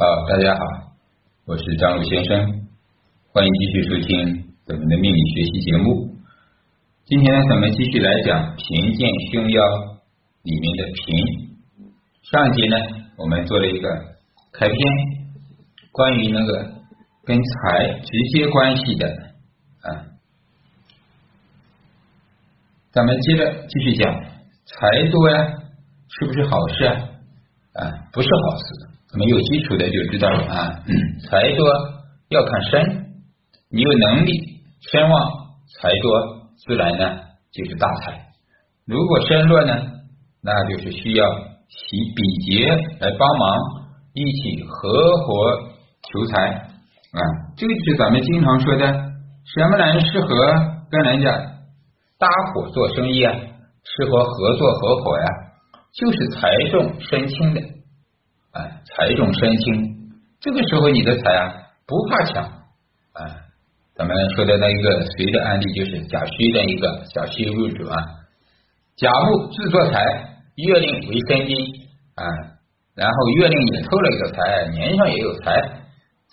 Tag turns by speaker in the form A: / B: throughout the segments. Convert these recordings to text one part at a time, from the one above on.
A: 好，大家好，我是张鲁先生，欢迎继续收听咱们的命理学习节目。今天咱们继续来讲贫贱凶妖里面的贫。上一节呢，我们做了一个开篇，关于那个跟财直接关系的啊，咱们接着继续讲，财多呀，是不是好事啊？啊，不是好事。我们有基础的就知道了啊，财多要看身，你有能力，身旺财多，自然呢就是大财。如果身弱呢，那就是需要喜比劫来帮忙，一起合伙求财啊。这个就是咱们经常说的，什么人适合跟人家搭伙做生意啊？适合合作合伙呀？就是财重身轻的。哎，财重身轻，这个时候你的财啊不怕抢。啊，咱们说的那一个谁的案例就是甲戌的一个小戌入主啊，甲木自作财，月令为生金啊，然后月令也透了一个财，年上也有财，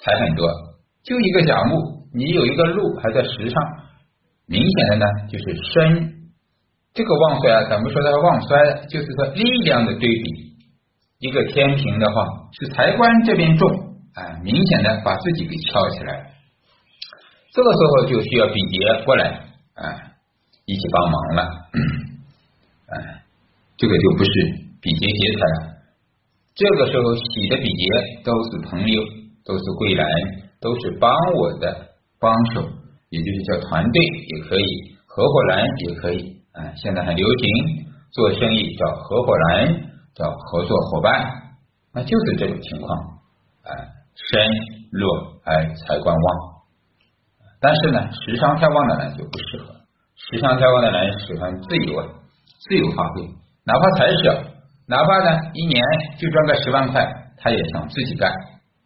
A: 财很多，就一个甲木，你有一个禄还在时上，明显的呢就是身这个旺衰啊，咱们说它旺衰，就是说力量的对比。一个天平的话，是财官这边重，哎，明显的把自己给翘起来。这个时候就需要比劫过来，哎，一起帮忙了，哎，这个就不是比劫劫财了。这个时候喜的比劫都是朋友，都是贵人，都是帮我的帮手，也就是叫团队也可以，合伙人也可以，哎，现在很流行做生意叫合伙人。叫合作伙伴，那就是这种情况，哎，身弱哎财官旺，但是呢，时伤太旺的人就不适合，时伤太旺的人喜欢自由啊，自由发挥，哪怕财小，哪怕呢一年就赚个十万块，他也想自己干，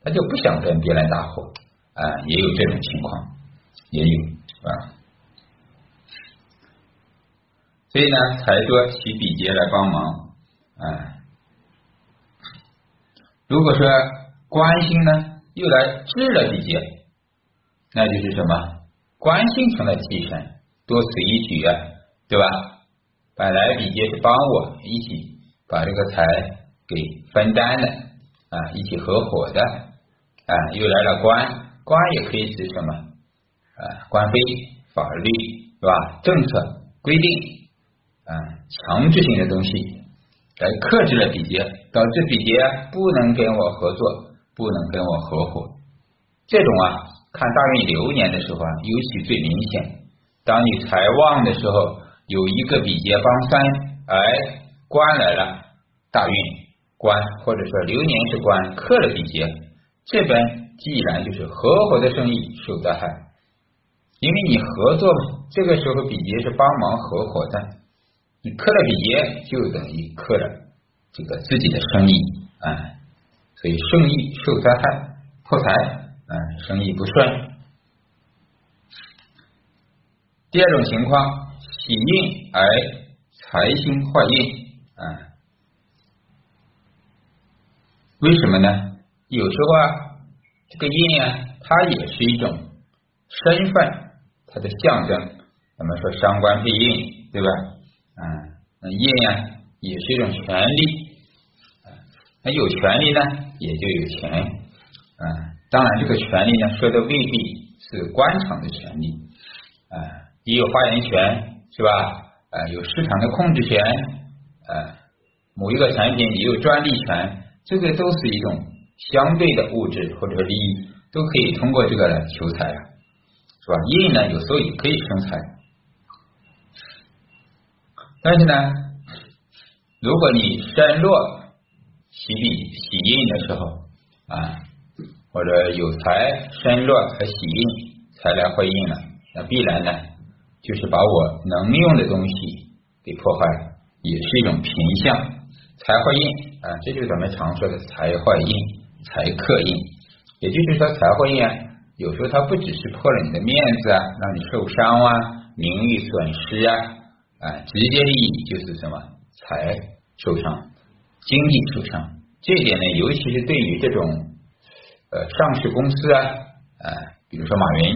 A: 他就不想跟别人搭伙，啊，也有这种情况，也有啊，所以呢，财多喜比劫来帮忙，哎。如果说官星呢又来制了比劫，那就是什么？官星成了替身，多此一举啊，对吧？本来比劫是帮我一起把这个财给分担的啊，一起合伙的啊，又来了官，官也可以指什么啊？官非、法律是吧？政策规定啊，强制性的东西。来克制了比劫，导致比劫不能跟我合作，不能跟我合伙。这种啊，看大运流年的时候啊，尤其最明显。当你财旺的时候，有一个比劫帮三，哎，官来了，大运官或者说流年是官克了比劫，这边既然就是合伙的生意受灾害，因为你合作嘛，这个时候比劫是帮忙合伙的。你克了比劫，就等于克了这个自己的生意啊，所以生意受灾害，破财啊，生意不顺。第二种情况，喜印而财星坏印啊，为什么呢？有时候啊，这个印啊，它也是一种身份，它的象征。咱们说伤官配印，对吧？啊，那印呀也是一种权利啊，那有权利呢，也就有钱啊。当然，这个权利呢，说的未必是官场的权利啊，也有发言权，是吧？啊，有市场的控制权啊，某一个产品也有专利权，这个都是一种相对的物质或者利益，都可以通过这个来求财啊，是吧？印呢，有时候也可以生财。但是呢，如果你身弱喜比喜印的时候啊，或者有财身弱和喜印财来会印了，那必然呢就是把我能用的东西给破坏，也是一种贫相财会印啊，这就是咱们常说的财坏印、财克印。也就是说，财会印啊，有时候它不只是破了你的面子啊，让你受伤啊，名誉损失啊。啊，直接利益就是什么财受伤，经济受伤。这一点呢，尤其是对于这种呃上市公司啊，啊，比如说马云，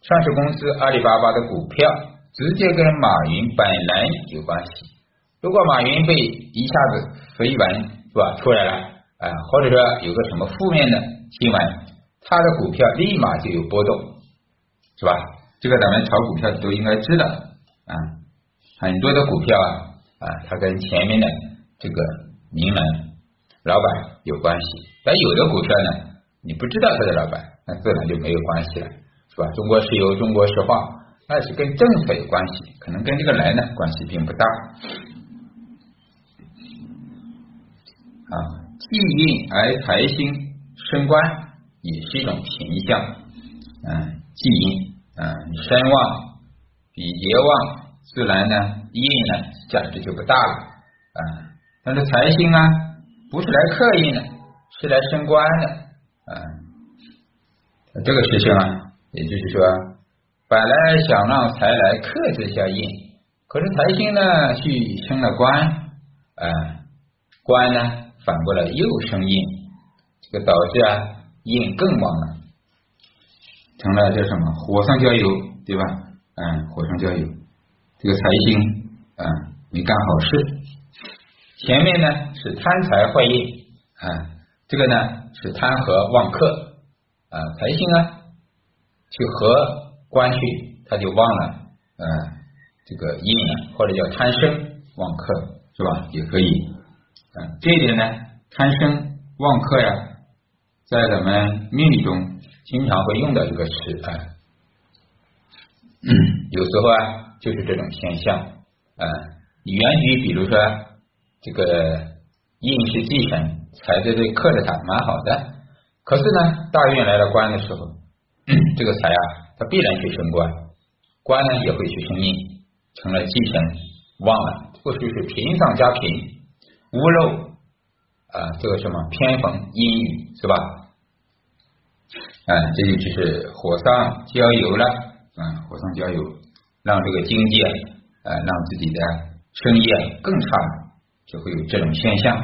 A: 上市公司阿里巴巴的股票直接跟马云本人有关系。如果马云被一下子绯闻是吧出来了啊，或者说有个什么负面的新闻，他的股票立马就有波动，是吧？这个咱们炒股票都应该知道啊，很多的股票啊啊，它跟前面的这个名人老板有关系，但有的股票呢，你不知道他的老板，那自然就没有关系了，是吧？中国石油、中国石化，那是跟政策有关系，可能跟这个人呢关系并不大。啊，既运而财星升官，也是一种平相。嗯，既运。嗯，身旺比劫旺，自然呢印呢价值就不大了啊。但是财星啊，不是来克印的，是来升官的啊。这个事情啊，也就是说，本来想让财来克这下印，可是财星呢去升了官啊，官呢反过来又升印，这个导致啊印更旺了。成了叫什么火上浇油，对吧？嗯，火上浇油，这个财星啊没干好事。前面呢是贪财坏印啊，这个呢是贪和旺克啊，财星啊去和官去，他就忘了啊这个印了，或者叫贪生旺克是吧？也可以啊，这一点呢贪生旺克呀，在咱们命理中。经常会用到这个词啊，有时候啊就是这种现象啊。原局比如说这个印是忌神，财在这克着他，蛮好的。可是呢，大运来了官的时候，这个财啊，它必然去升官，官呢也会去升印，成了忌神旺了，或许是贫上加贫，屋漏啊，这个什么偏逢阴雨是吧？啊，这就就是火上浇油了啊！火上浇油，让这个经济啊，让自己的生意啊更差，就会有这种现象。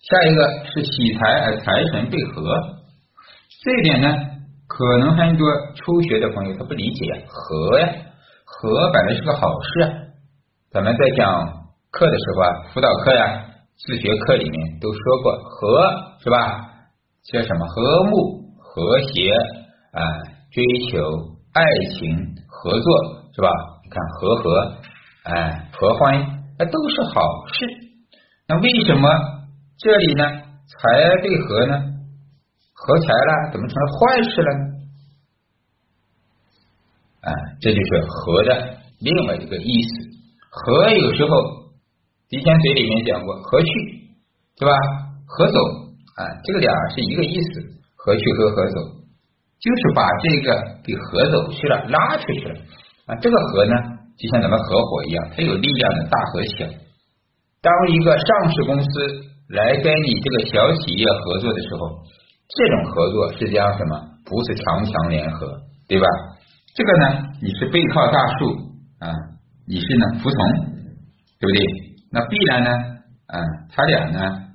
A: 下一个是喜财而财神对合，这一点呢，可能很多初学的朋友他不理解，合呀，合本来是个好事啊。咱们在讲课的时候啊，辅导课呀、自学课里面都说过，和是吧？叫什么和睦和谐啊？追求爱情合作是吧？你看和和哎合欢，那都是好事。那为什么这里呢？财对合呢？合财了，怎么成了坏事了呢？哎，这就是和的另外一个意思。和有时候提前嘴里面讲过，和去是吧？合走。啊，这个俩是一个意思，合去和合走，就是把这个给合走去了，拉出去了啊。这个合呢，就像咱们合伙一样，它有力量的大和小。当一个上市公司来跟你这个小企业合作的时候，这种合作是叫什么？不是强强联合，对吧？这个呢，你是背靠大树啊，你是呢服从，对不对？那必然呢，啊，他俩呢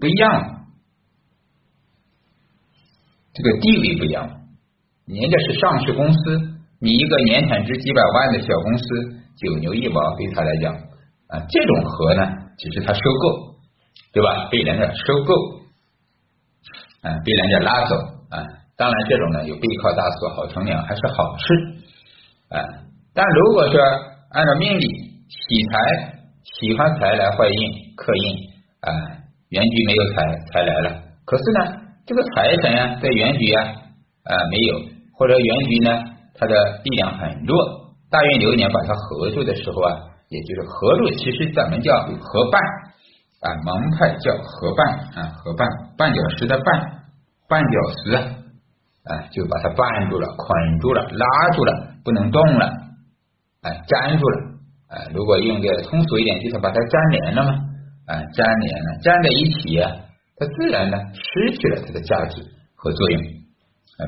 A: 不一样。这个地位不一样，人家是上市公司，你一个年产值几百万的小公司，九牛一毛对他来讲啊，这种和呢，只是他收购，对吧？被人家收购，啊，被人家拉走啊。当然，这种呢有背靠大树好乘凉，还是好事啊。但如果说按照命理喜财，喜欢财来坏印克印啊，原局没有财，财来了，可是呢？这个财神啊，在原局啊啊没有，或者原局呢，它的力量很弱。大运流年把它合住的时候啊，也就是合住，其实咱们叫合伴啊，蒙派叫合伴啊，合伴绊脚石的绊，绊脚石啊，就把它绊住了，捆住了，拉住了，不能动了，哎，粘住了，啊，如果用的通俗一点，就是把它粘连了嘛，啊，粘连了，粘在一起。它自然呢失去了它的价值和作用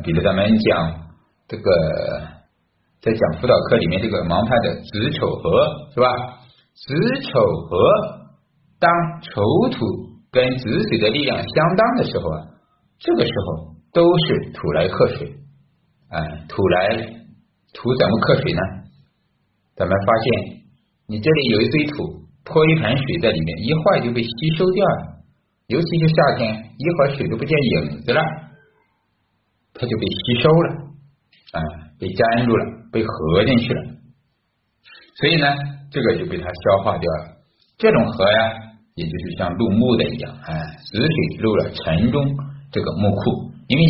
A: 比如咱们讲这个，在讲辅导课里面这个盲派的子丑合是吧？子丑合当丑土跟子水的力量相当的时候啊，这个时候都是土来克水，哎，土来土怎么克水呢？咱们发现你这里有一堆土，泼一盆水在里面，一会儿就被吸收掉了。尤其是夏天，一会儿水都不见影子了，它就被吸收了，啊，被粘住了，被合进去了。所以呢，这个就被它消化掉了。这种合呀，也就是像入木的一样，哎，死水入了城中这个木库，因为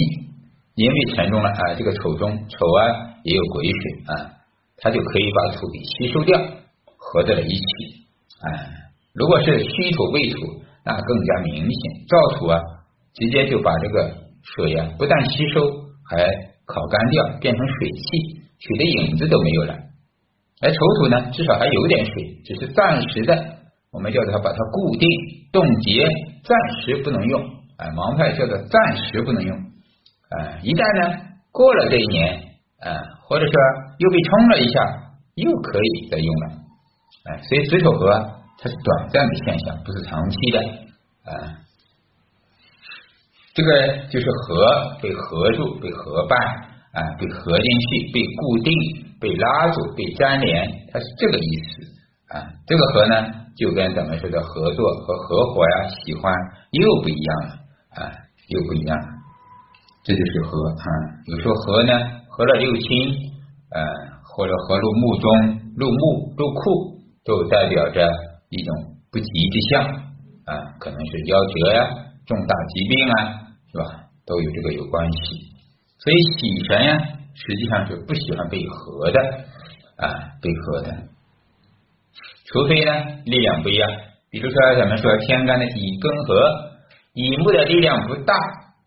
A: 因为城中了啊，这个丑中丑啊也有癸水啊，它就可以把土给吸收掉，合在了一起。哎，如果是虚土未土。那更加明显，燥土啊，直接就把这个水呀，不但吸收，还烤干掉，变成水汽，水的影子都没有了。而丑土呢，至少还有点水，只是暂时的，我们叫它把它固定冻结，暂时不能用。哎，盲派叫做暂时不能用。哎，一旦呢过了这一年，啊，或者说又被冲了一下，又可以再用了。哎，所以子丑合。它是短暂的现象，不是长期的啊。这个就是合被合住、被合绊啊、被合进去、被固定、被拉住、被粘连，它是这个意思啊。这个合呢，就跟咱们说的合作和合伙呀、喜欢又不一样了啊，又不一样了。这就是合啊。有时候合呢，合了六亲啊，或者合入墓中、入墓、入库，都代表着。一种不吉之象啊，可能是夭折呀、重大疾病啊，是吧？都有这个有关系。所以喜神呀，实际上是不喜欢被合的啊，被合的。除非呢，力量不一样。比如说，咱们说天干的乙庚合，乙木的力量不大，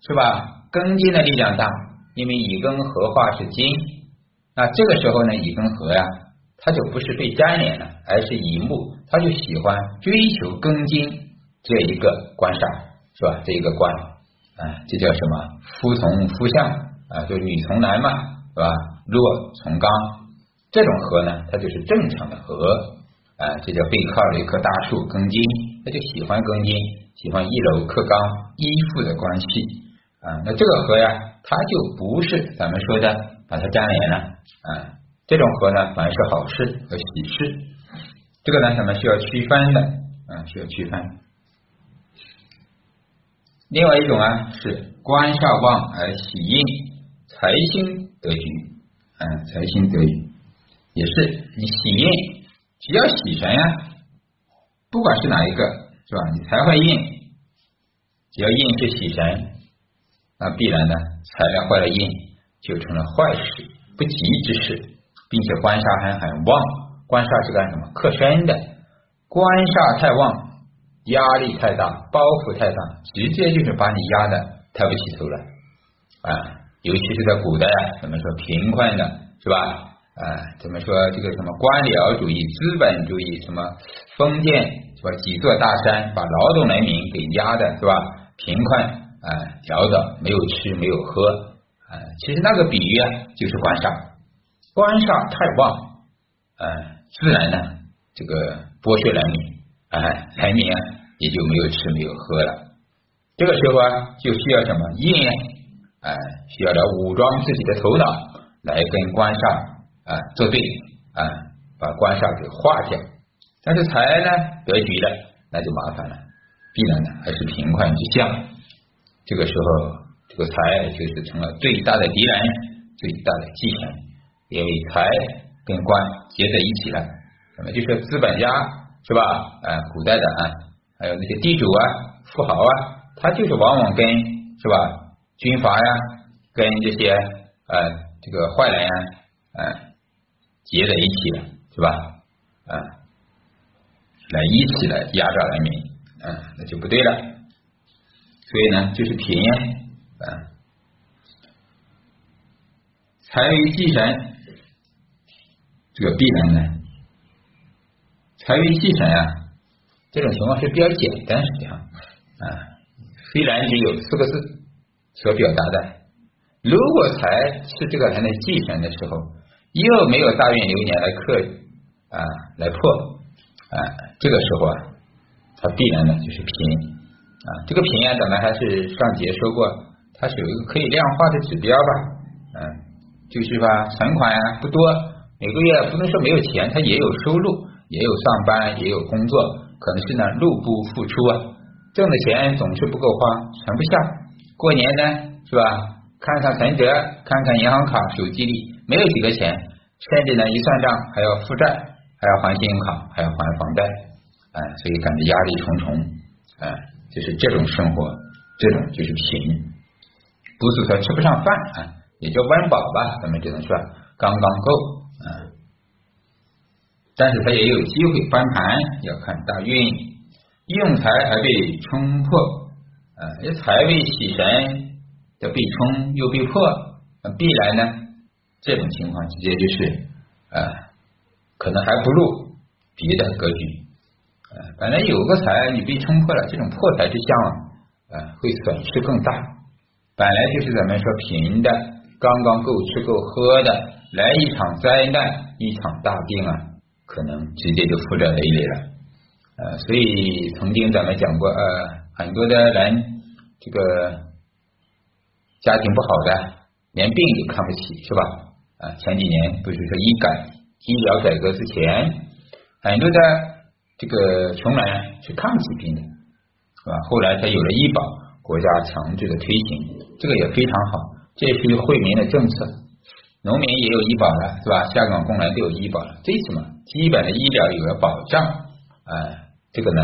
A: 是吧？庚金的力量大，因为乙庚合化是金。那这个时候呢，乙庚合呀。它就不是被粘连了，而是乙木，它就喜欢追求庚金这一个官煞，是吧？这一个官啊，这叫什么？夫从夫相啊，就女从男嘛，是吧？弱从刚，这种合呢，它就是正常的合啊，这叫背靠了一棵大树庚金，他就喜欢庚金，喜欢一楼克刚依附的关系啊。那这个合呀，它就不是咱们说的把它粘连了啊。这种合呢，反而是好事和喜事。这个呢，咱们需要区分的，嗯，需要区分。另外一种啊，是官煞旺而喜印，财星得局，嗯，财星得局，也是你喜印，只要喜神呀，不管是哪一个，是吧？你财会印，只要印是喜神，那必然呢，财量坏了印，就成了坏事，不吉之事。并且官煞还很旺，官煞是干什么？克身的，官煞太旺，压力太大，包袱太大，直接就是把你压的抬不起头来啊！尤其是在古代啊，怎么说贫困的是吧？啊，怎么说这个什么官僚主义、资本主义，什么封建是吧？几座大山把劳动人民给压的是吧？贫困啊，潦倒，没有吃，没有喝啊！其实那个比喻啊，就是官煞。官煞太旺，啊，自然呢，这个剥削人民，哎，人民也就没有吃没有喝了。这个时候啊，就需要什么印，哎，需要来武装自己的头脑，来跟官煞啊作对，啊，把官煞给化掉。但是财呢得局了，那就麻烦了，必然呢还是贫困之相。这个时候，这个财就是成了最大的敌人，最大的忌神。因为财跟官结在一起了，那么就是资本家是吧？啊，古代的啊，还有那些地主啊、富豪啊，他就是往往跟是吧？军阀呀，跟这些呃这个坏人呀，啊结在一起了，是吧？啊，来一起来压榨人民，啊，那就不对了。所以呢，就是贫啊，财为忌神。这个必然呢，财运忌神啊，这种情况是比较简单，实际上啊，虽然只有四个字所表达的，如果财是这个人的忌神的时候，又没有大运流年来克啊来破啊，这个时候啊，它必然呢就是贫啊，这个贫啊，咱们还是上节说过，它是有一个可以量化的指标吧，嗯，就是吧，存款啊不多，每个月不能说没有钱，他也有收入，也有上班，也有工作，可能是呢入不敷出啊，挣的钱总是不够花，存不下，过年呢是吧？看看存折，看看银行卡、手机里没有几个钱，甚至呢一算账还要负债，还要还信用卡，还要还房贷，哎，所以感觉压力重重，哎，就是这种生活，这种就是贫。不是说吃不上饭啊，也叫温饱吧，咱们只能说刚刚够啊。但是他也有机会翻盘，要看大运，用财而被冲破啊，这财位喜神要被冲又被破，那必然呢，这种情况直接就是啊，可能还不如别的格局啊。本来有个财你被冲破了，这种破财之相啊，会损失更大。本来就是咱们说贫的，刚刚够吃够喝的，来一场灾难，一场大病啊，可能直接就负债累累了。呃，所以曾经咱们讲过，呃，很多的人这个家庭不好的，连病都看不起，是吧？啊，前几年不是说医改医疗改革之前，很多的这个穷人是看不起病的，是吧？后来才有了医保，国家强制的推行。这个也非常好，这也是惠民的政策。农民也有医保了，是吧？下岗工人都有医保了，最起码基本的医疗有了保障，啊，这个呢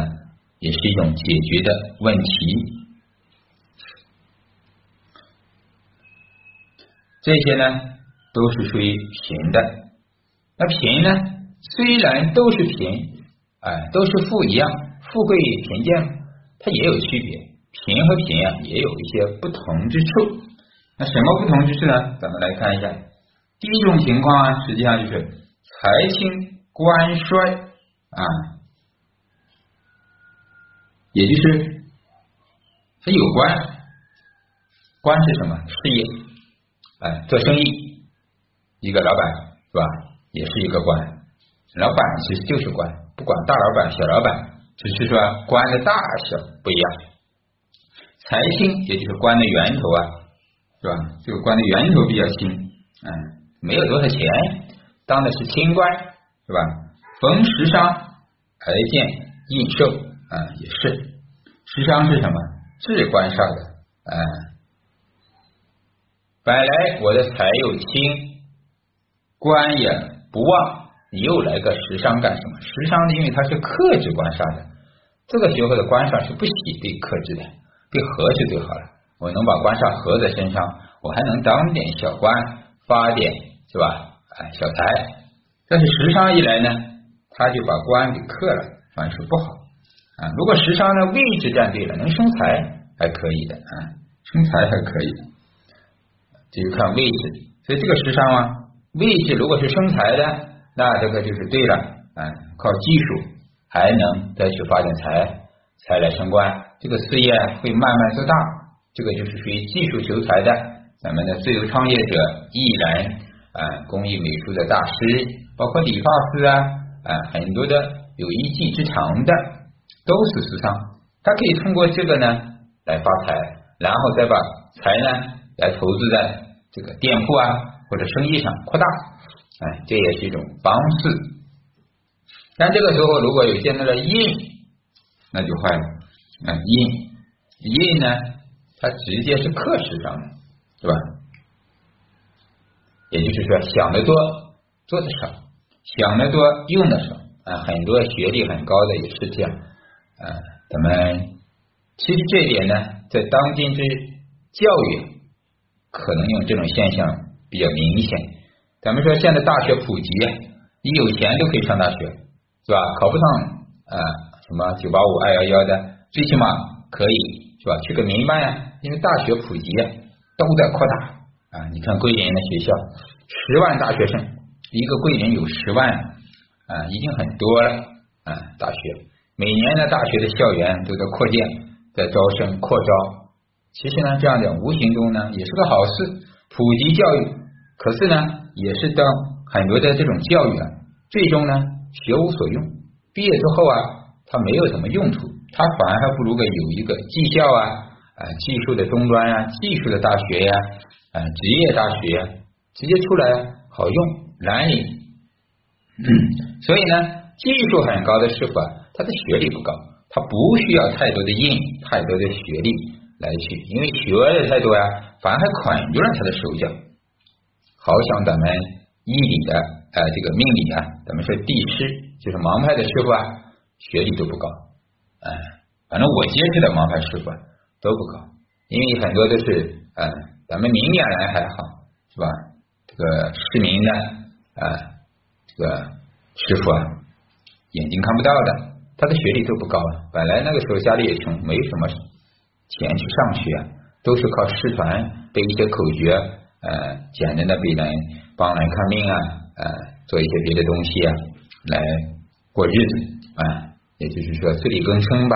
A: 也是一种解决的问题。这些呢都是属于贫的。那贫呢，虽然都是贫，哎，都是富一样，富贵贫贱它也有区别。贫和贫啊，也有一些不同之处。那什么不同之处呢？咱们来看一下。第一种情况啊，实际上就是财轻官衰啊，也就是它有官，官是什么？事业，哎，做生意，一个老板是吧？也是一个官，老板其实就是官，不管大老板、小老板，只是说官的大小不一样。财星也就是官的源头啊，是吧？这个官的源头比较轻，嗯，没有多少钱，当的是清官，是吧？逢食伤而见印寿啊，也是食伤是什么？至官煞的，啊，本来我的财又轻，官也不旺，你又来个食伤干什么？食伤因为它是克制官煞的，这个时候的官煞是不喜被克制的。被合就最好了，我能把官煞合在身上，我还能当点小官，发点是吧？哎，小财。但是时伤一来呢，他就把官给克了，反而是不好啊。如果时伤呢位置站对了，能生财还可以的啊，生财还可以，这就看位置。所以这个时伤啊，位置如果是生财的，那这个就是对了啊，靠技术还能再去发展财，财来升官。这个事业会慢慢做大，这个就是属于技术求财的。咱们的自由创业者、一人啊、工艺美术的大师，包括理发师啊啊，很多的有一技之长的，都是时尚。他可以通过这个呢来发财，然后再把财呢来投资在这个店铺啊或者生意上扩大。哎，这也是一种方式。但这个时候如果有见到了印，那就坏了。啊，印印呢，它直接是克时上的，是吧？也就是说，想的多，做的少；想的多，用的少。啊，很多学历很高的也是这样。啊，咱们其实这一点呢，在当今之教育，可能用这种现象比较明显。咱们说现在大学普及，你有钱都可以上大学，是吧？考不上啊，什么九八五、二幺幺的。最起码可以是吧？去个民办呀，因为大学普及啊，都在扩大啊。你看桂林的学校，十万大学生，一个桂林有十万啊，已经很多了啊。大学每年的大学的校园都在扩建，在招生扩招。其实呢，这样的无形中呢，也是个好事，普及教育。可是呢，也是当很多的这种教育啊，最终呢，学无所用，毕业之后啊，它没有什么用处。他反而还不如个有一个技校啊，啊技术的中专呀、技术的大学呀、职业大学，直接出来好用，难领。所以呢，技术很高的师傅啊，他的学历不高，他不需要太多的印、太多的学历来去，因为学的太多呀，反而还捆住了他的手脚。好像咱们医理的呃这个命理啊，咱们说地师就是盲派的师傅啊，学历都不高，哎，反正我接触的盲派师傅啊都不高，因为很多都是呃咱们明眼人还好是吧？这个市民呢啊这个师傅啊，眼睛看不到的，他的学历都不高啊。本来那个时候家里也穷，没什么钱去上学，都是靠师传背一些口诀。呃，简单的给人帮人看病啊，呃，做一些别的东西啊，来过日子啊，也就是说自力更生吧。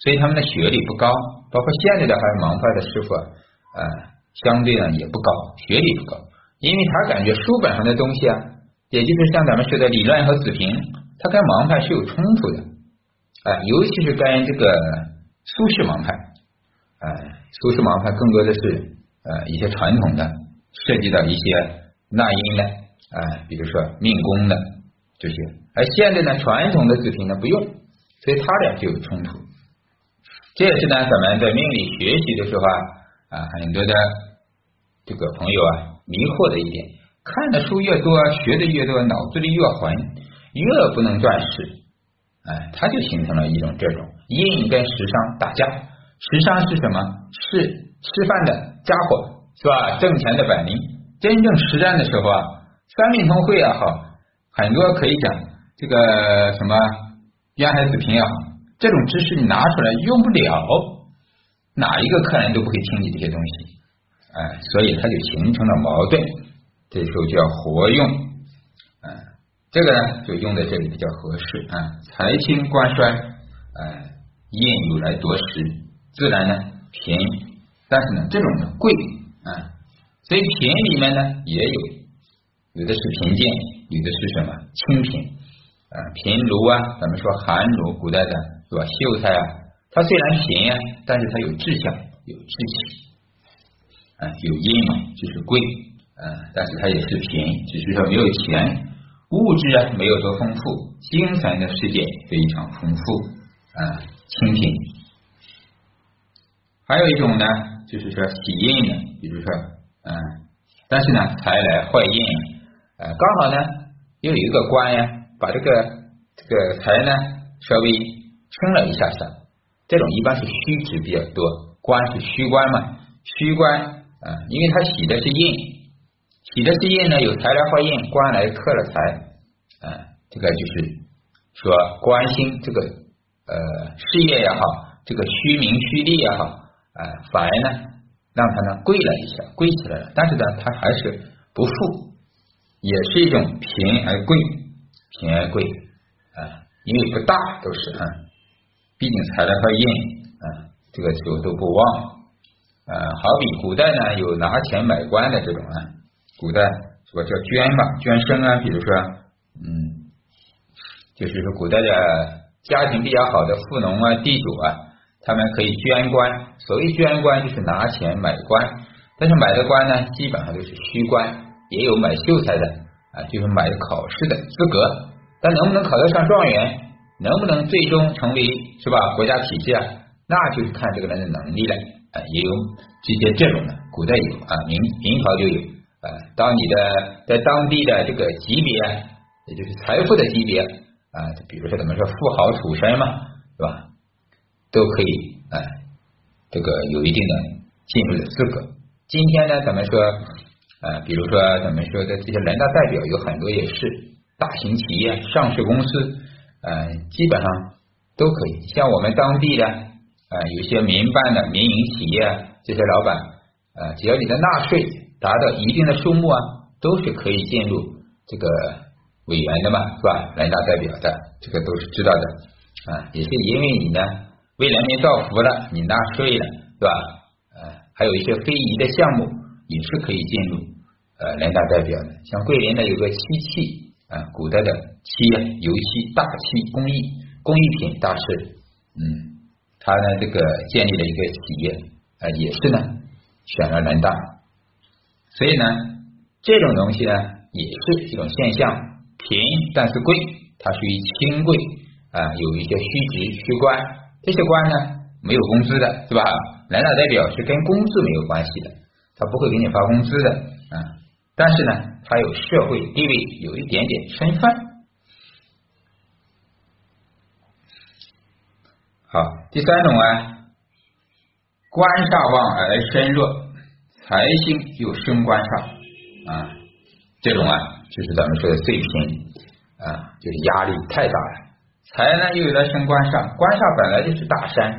A: 所以他们的学历不高，包括现在的还有盲派的师傅，呃，相对呢也不高，学历不高，因为他感觉书本上的东西啊，也就是像咱们学的理论和子平，他跟盲派是有冲突的，啊，尤其是跟这个苏轼盲派，哎，苏轼盲派更多的是呃一些传统的。涉及到一些纳音的啊，比如说命宫的这些，而现在呢，传统的子平呢不用，所以他俩就有冲突。这也是呢，咱们在命理学习的时候啊啊，很多的这个朋友啊迷惑的一点，看的书越多，学的越多，脑子里越混，越不能断事，哎，他就形成了一种这种印跟时尚打架。时尚是什么？是吃饭的家伙。是吧？挣钱的本领，真正实战的时候啊，三命通会也好，很多可以讲这个什么渊海子平也好，这种知识你拿出来用不了，哪一个客人都不会听你这些东西，哎，所以它就形成了矛盾，这时候就要活用，嗯，这个呢就用在这里比较合适啊，财清官衰，哎，印有来夺食，自然呢平，但是呢这种的贵。啊，所以贫里面呢也有，有的是贫贱，有的是什么清贫啊？贫奴啊，咱们说寒奴，古代的是吧？秀才啊，他虽然贫啊，但是他有志向，有志气啊，有阴嘛，就是贵啊，但是它也是贫，只是说没有钱，物质啊没有多丰富，精神的世界非常丰富啊，清贫。还有一种呢。就是说喜印的，比如说，嗯，但是呢，财来坏印，呃，刚好呢，又有一个官呀，把这个这个财呢稍微撑了一下下，这种一般是虚值比较多，官是虚官嘛，虚官，啊，因为他喜的是印，喜的是印呢，有财来坏印，官来克了财，啊，这个就是说官星这个呃事业也好，这个虚名虚利也好。啊，反而呢，让他呢贵了一下，贵起来了。但是呢，他还是不富，也是一种贫而贵，贫而贵啊，因为不大都是啊，毕竟财来和印啊，这个时候都不旺呃。好比古代呢，有拿钱买官的这种啊，古代是吧叫捐嘛，捐生啊，比如说嗯，就是说古代的家庭比较好的富农啊，地主啊。他们可以捐官，所谓捐官就是拿钱买官，但是买的官呢，基本上都是虚官，也有买秀才的啊，就是买考试的资格，但能不能考得上状元，能不能最终成为是吧国家体制啊，那就是看这个人的能力了也有这些这种的，古代有啊，明明朝就有啊，当你的在当地的这个级别，也就是财富的级别啊，比如说怎么说富豪出身嘛，是吧？都可以啊，这个有一定的进入的资格。今天呢，咱们说啊，比如说咱们说的这些人大代表有很多也是大型企业、上市公司，啊，基本上都可以。像我们当地的呃，有些民办的民营企业这些老板，呃，只要你的纳税达到一定的数目啊，都是可以进入这个委员的嘛，是吧？人大代表的这个都是知道的啊，也是因为你呢。为人民造福了，你纳税了，是吧？呃，还有一些非遗的项目也是可以进入呃人大代表的。像桂林呢有个漆器啊，古代的漆油漆大漆工艺工艺品大师，嗯，他呢这个建立了一个企业啊，也是呢选了人大，所以呢，这种东西呢也是一种现象，贫但是贵，它属于轻贵啊，有一些虚职虚官，这些官呢没有工资的，对吧？人大代表是跟工资没有关系的，他不会给你发工资的啊，但是呢，他有社会地位，有一点点身份。好，第三种啊。官煞旺而身弱，财星又生官煞啊，这种啊就是咱们说的最贫啊，就是压力太大了。财呢又有了生官煞，官煞本来就是大山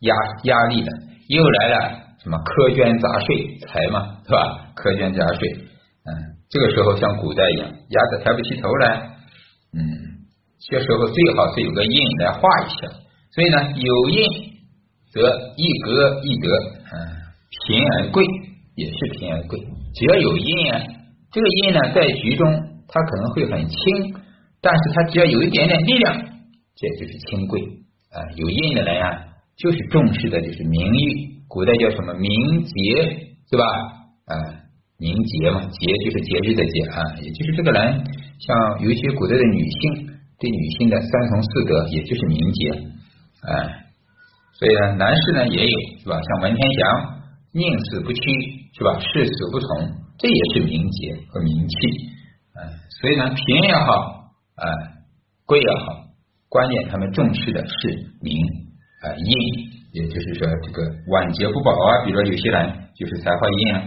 A: 压压力的，又来了什么苛捐杂税财嘛，是吧？苛捐杂税，嗯，这个时候像古代一样，压得抬不起头来，嗯，这时候最好是有个印来画一下，所以呢有印。则一格一德，嗯，贫而贵也是贫而贵。只要有印啊，这个印呢在局中它可能会很轻，但是它只要有一点点力量，这就是轻贵啊。有印的人啊，就是重视的就是名誉，古代叫什么名节，对吧？啊，名节嘛，节就是节日的节啊，也就是这个人，像尤其古代的女性对女性的三从四德，也就是名节哎。所以呢，男士呢也有是吧？像文天祥宁死不屈是吧？誓死不从，这也是名节和名气。嗯，所以呢，贫也好，啊，贵也好，关键他们重视的是名啊印，也就是说这个晚节不保啊。比如说有些人就是才华印啊，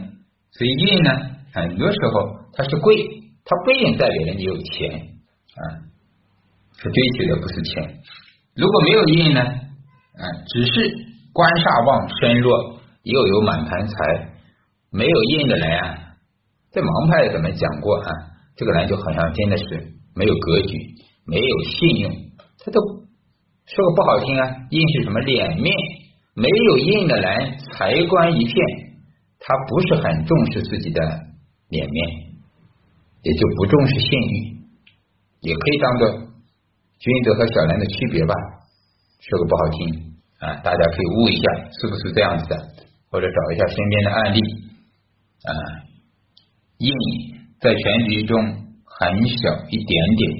A: 所以印呢，很多时候它是贵，它不一定代表着你有钱啊，他追求的不是钱。如果没有印呢？啊，只是官煞旺身弱，又有满盘财，没有印的人啊，在盲派怎么讲过啊？这个人就好像真的是没有格局，没有信用，他都说个不好听啊，印是什么脸面？没有印的人，财官一片，他不是很重视自己的脸面，也就不重视信誉，也可以当做君子和小人的区别吧。说个不好听啊，大家可以悟一下，是不是这样子的？或者找一下身边的案例啊，印在全局中很小一点点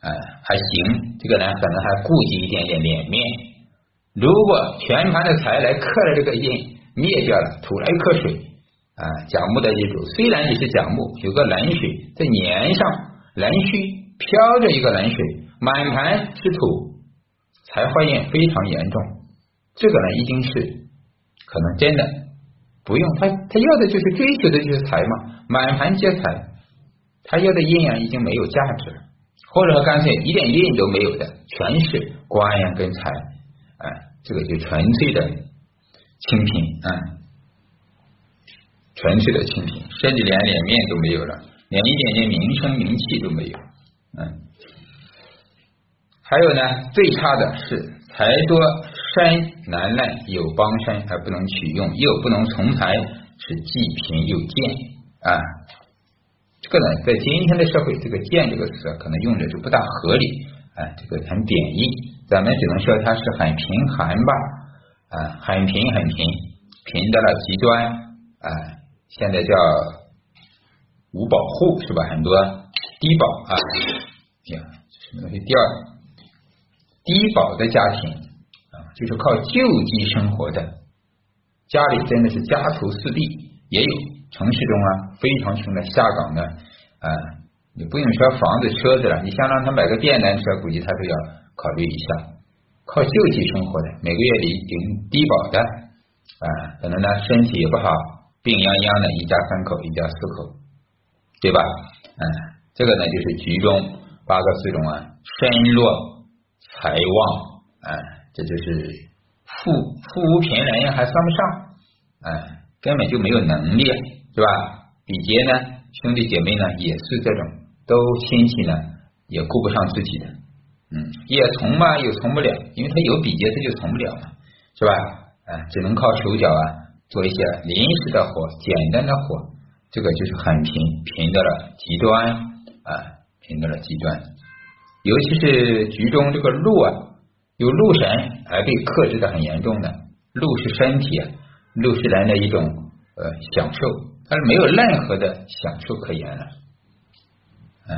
A: 啊，还行，这个人可能还顾及一点点脸面。如果全盘的财来克了这个印，灭掉了，吐了一颗水啊，甲木的一主，虽然你是甲木，有个冷水在年上，冷虚飘着一个冷水，满盘是土。财化印非常严重，这个呢已经是可能真的不用他，他要的就是追求的就是财嘛，满盘皆财，他要的印啊已经没有价值了，或者说干脆一点印都没有的，全是官呀跟财，哎，这个就纯粹的清贫啊，纯粹的清贫，甚至连脸面都没有了，连一点点名声名气都没有，嗯。还有呢，最差的是财多身难耐，有帮身而不能取用，又不能从财，是既贫又贱啊。这个呢，在今天的社会，这个“贱”这个词可能用的就不大合理啊，这个很贬义。咱们只能说它是很贫寒吧啊，很贫很贫，贫到了极端啊。现在叫无保户是吧？很多低保啊，呀，什么东西？第二。低保的家庭啊，就是靠救济生活的，家里真的是家徒四壁，也有城市中啊非常穷的下岗的啊，你不用说房子车子了，你想让他买个电单车，估计他都要考虑一下。靠救济生活的，每个月领领低保的啊，可能呢身体也不好，病殃殃的，一家三口，一家四口，对吧？嗯，这个呢就是局中八个四种啊，身弱。财旺，哎，这就是富富无贫人，还算不上，哎，根本就没有能力，是吧？比劫呢，兄弟姐妹呢，也是这种，都亲戚呢，也顾不上自己的，嗯，也从嘛，又从不了，因为他有比劫，他就从不了嘛，是吧？哎，只能靠手脚啊，做一些临时的活，简单的活，这个就是很贫，贫到了极端，啊，贫到了极端。尤其是局中这个禄啊，有禄神而被克制的很严重的。禄是身体，啊，禄是人的一种呃享受，它是没有任何的享受可言了。嗯，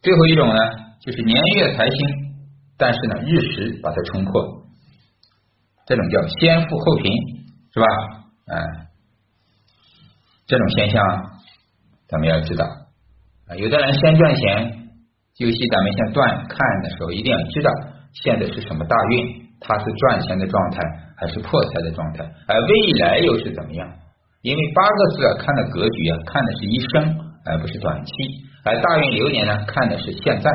A: 最后一种呢，就是年月财星，但是呢日时把它冲破，这种叫先富后贫，是吧？嗯，这种现象咱们要知道啊，有的人先赚钱。尤其咱们像断看的时候，一定要知道现在是什么大运，它是赚钱的状态还是破财的状态，而未来又是怎么样？因为八个字啊，看的格局啊，看的是一生，而不是短期；而大运流年呢，看的是现在，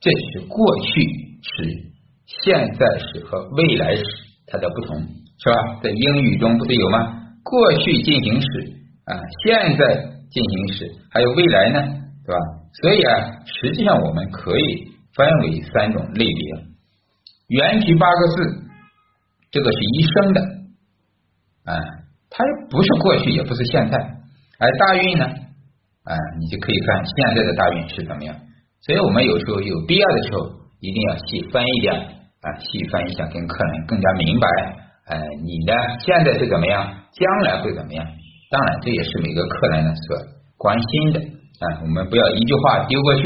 A: 这是过去时、现在时和未来时它的不同，是吧？在英语中不是有吗？过去进行时啊，现在进行时，还有未来呢，对吧？所以啊，实际上我们可以分为三种类别。原局八个字，这个是一生的，啊，它又不是过去，也不是现在。而大运呢，啊，你就可以看现在的大运是怎么样。所以我们有时候有必要的时候，一定要细分一点啊，细分一下，跟客人更加明白。哎，你呢，现在是怎么样，将来会怎么样？当然，这也是每个客人呢所关心的。啊，我们不要一句话丢过去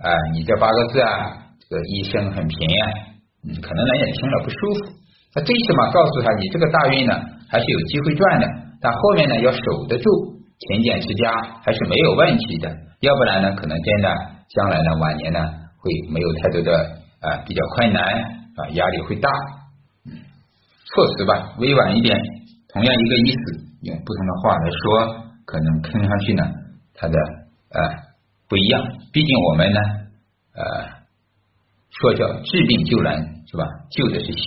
A: 啊！你这八个字啊，这个一生很平呀，嗯，可能人也听了不舒服。那最起码告诉他，你这个大运呢，还是有机会赚的，但后面呢要守得住，勤俭持家还是没有问题的。要不然呢，可能真的将来呢晚年呢会没有太多的啊比较困难啊，压力会大。措辞吧委婉一点，同样一个意思，用不同的话来说，可能听上去呢，它的。啊，不一样，毕竟我们呢，呃，说叫治病救人是吧？救的是心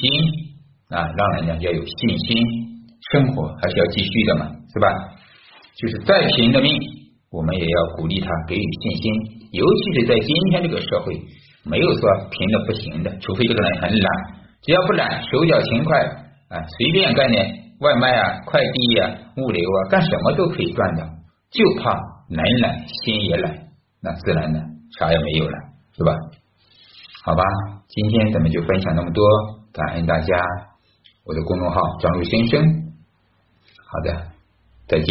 A: 啊，让人呢要有信心，生活还是要继续的嘛，是吧？就是再贫的命，我们也要鼓励他，给予信心。尤其是在今天这个社会，没有说贫的不行的，除非这个人很懒，只要不懒，手脚勤快啊，随便干点外卖啊、快递呀、物流啊，干什么都可以赚的，就怕。人懒，心也懒，那自然呢，啥也没有了，是吧？好吧，今天咱们就分享那么多，感恩大家。我的公众号张璐先生，好的，再见。